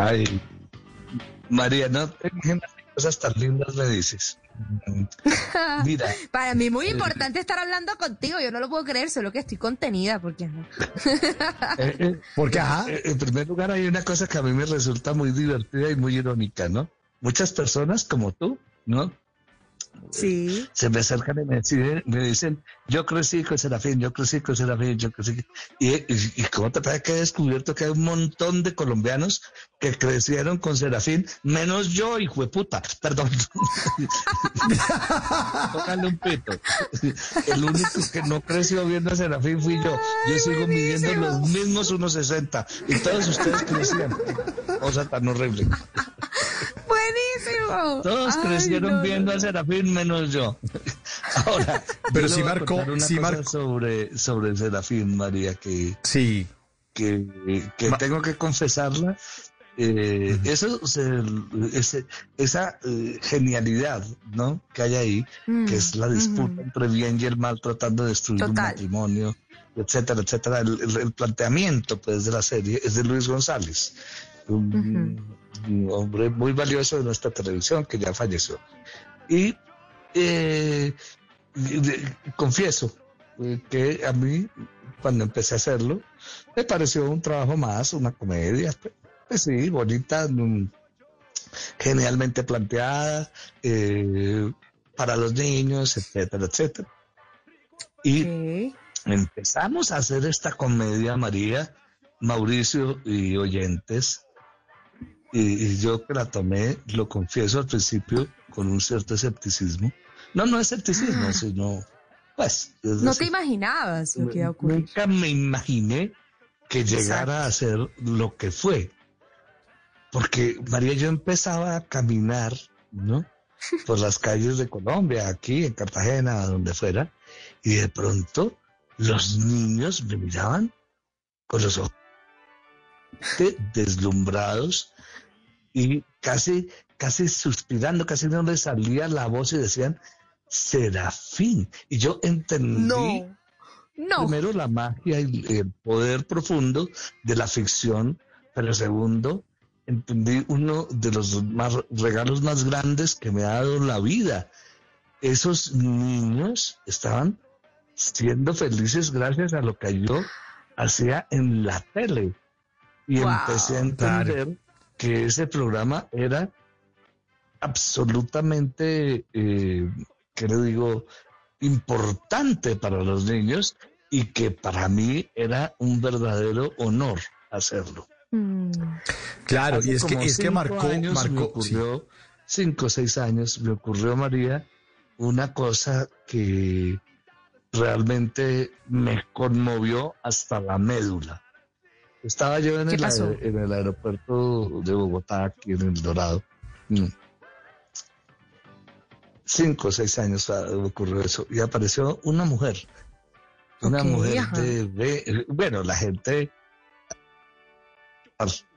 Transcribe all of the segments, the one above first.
Ay, María, no tengas cosas tan lindas me dices. Mira, Para mí muy importante estar hablando contigo. Yo no lo puedo creer, solo que estoy contenida porque no. eh, eh, Porque, ajá. eh, en primer lugar hay una cosa que a mí me resulta muy divertida y muy irónica, ¿no? Muchas personas como tú, ¿no? Sí. se me acercan y me dicen, me dicen, yo crecí con Serafín, yo crecí con Serafín, yo crecí. Y, y, y cómo te parece que he descubierto que hay un montón de colombianos que crecieron con Serafín, menos yo, hijo de puta, perdón. Tócale un pito. El único que no creció viendo a Serafín fui yo. Yo sigo midiendo los mismos 1.60 y todos ustedes crecían. Cosa tan horrible. Buenísimo. Todos Ay, crecieron no, viendo no. a Serafín menos yo. Ahora, Pero yo a marcó- una sí cosa marcó- sobre, sobre Serafín, María, que, Sí. que, que Ma- tengo que confesarla. Eh, eso, se- ese- esa eh, genialidad ¿no? que hay ahí, Mm, que es la disputa ujú. entre bien y el mal tratando de destruir un Total. matrimonio, etcétera, etcétera. El, el- el planteamiento pues, de la serie es de Luis González, un, un hombre muy valioso de nuestra televisión que ya falleció. Y eh, confieso eh, que a mí, cuando empecé a hacerlo, me pareció un trabajo más, una comedia, pues, pues sí, bonita, mm, genialmente planteada, eh, para los niños, etcétera, etcétera. Y empezamos a hacer esta comedia, María, Mauricio y oyentes, y, y yo que la tomé, lo confieso al principio, con un cierto escepticismo. No, no escepticismo, sino, pues... es No decir, te imaginabas lo que iba a ocurrir. Nunca me imaginé que llegara a ser lo que fue. Porque María, yo empezaba a caminar, ¿no? Por las calles de Colombia, aquí en Cartagena, donde fuera, y de pronto los niños me miraban con los ojos de- deslumbrados y casi, casi suspirando, casi no les salía la voz y decían, Serafín. Y yo entendí No. No. primero la magia y el poder profundo de la ficción, pero segundo, entendí uno de los más, regalos más grandes que me ha dado la vida. Esos niños estaban siendo felices gracias a lo que yo hacía en la tele. Y Wow, empecé a entender que ese programa era absolutamente, eh, ¿qué le digo?, importante para los niños y que para mí era un verdadero honor hacerlo. Mm. Claro, Hace y es que, es que marcó, años me marcó, sí. ocurrió, cinco o seis años, me ocurrió, María, una cosa que realmente me conmovió hasta la médula. Estaba yo en ¿Qué el, aer- en el aeropuerto de Bogotá, aquí en El Dorado. Mm. Cinco o seis años ah, ocurrió eso y apareció una mujer. Una mujer ajá. de, de- bueno, la gente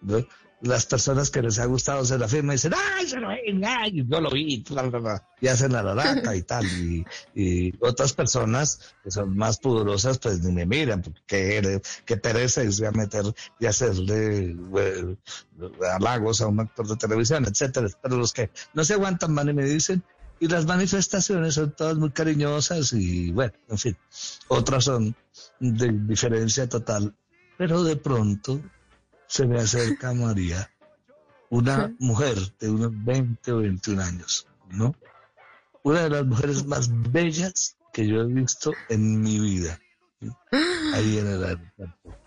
¿no? Las personas que les ha gustado Serafín me dicen, ¡ay, Serafín! ¡ay! Yo lo vi, bla, bla, bla", y hacen la laraca y tal. Y, y otras personas que son más pudorosas, pues ni me miran, porque qué, pereza irse a meter y hacerle eh, halagos a un actor de televisión, etcétera. Pero los que no se aguantan van y me dicen, y las manifestaciones son todas muy cariñosas y bueno, en fin, otras son de diferencia total. Pero de pronto se me acerca María, una mujer de unos 20 o 21 años, ¿no? Una de las mujeres más bellas que yo he visto en mi vida, ¿sí? ahí en el aeropuerto.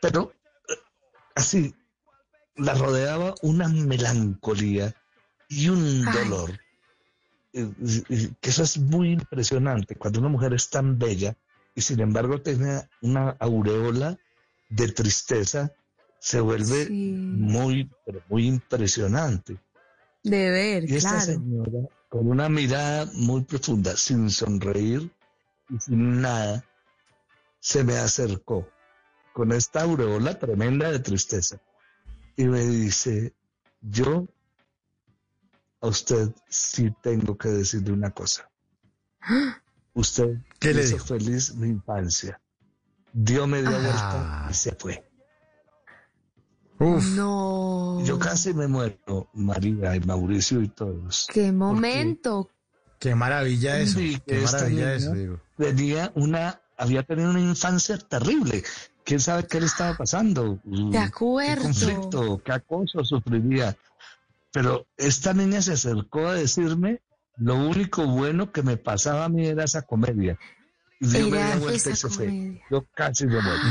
Pero así, la rodeaba una melancolía y un dolor. Eh, que eso es muy impresionante cuando una mujer es tan bella y sin embargo tiene una aureola de tristeza se vuelve Sí. muy, pero muy impresionante. De ver, Y esta claro. señora, con una mirada muy profunda, sin sonreír y sin nada, se me acercó con esta aureola tremenda de tristeza y me dice, yo a usted sí tengo que decirle una cosa. Usted ¿Qué le hizo feliz mi infancia. Dio media vuelta Ah. y se fue. Uf. No. Yo casi me muero, María y Mauricio y todos. Qué momento. Qué maravilla eso. Sí, Qué maravilla eso, digo. tenía una, había tenido una infancia terrible. ¿Quién sabe qué le estaba pasando? De acuerdo. ¿Qué conflicto? ¿Qué acoso sufriría? Pero esta niña se acercó a decirme lo único bueno que me pasaba a mí era esa comedia. Y dio media vuelta y esa se fue. comedia. Yo casi me muero.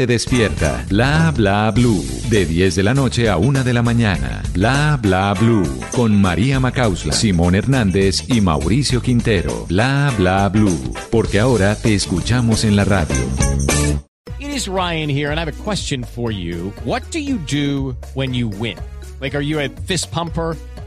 gente despierta. Bla Bla Blue, de 10 de la noche a 1 de la mañana. Bla Bla Blue, con María Macausla, Simón Hernández y Mauricio Quintero. Bla Bla Blue, porque ahora te escuchamos en la radio. It is Ryan here, and I have a question for you. What do you do when you win? Like, are you a fist pumper?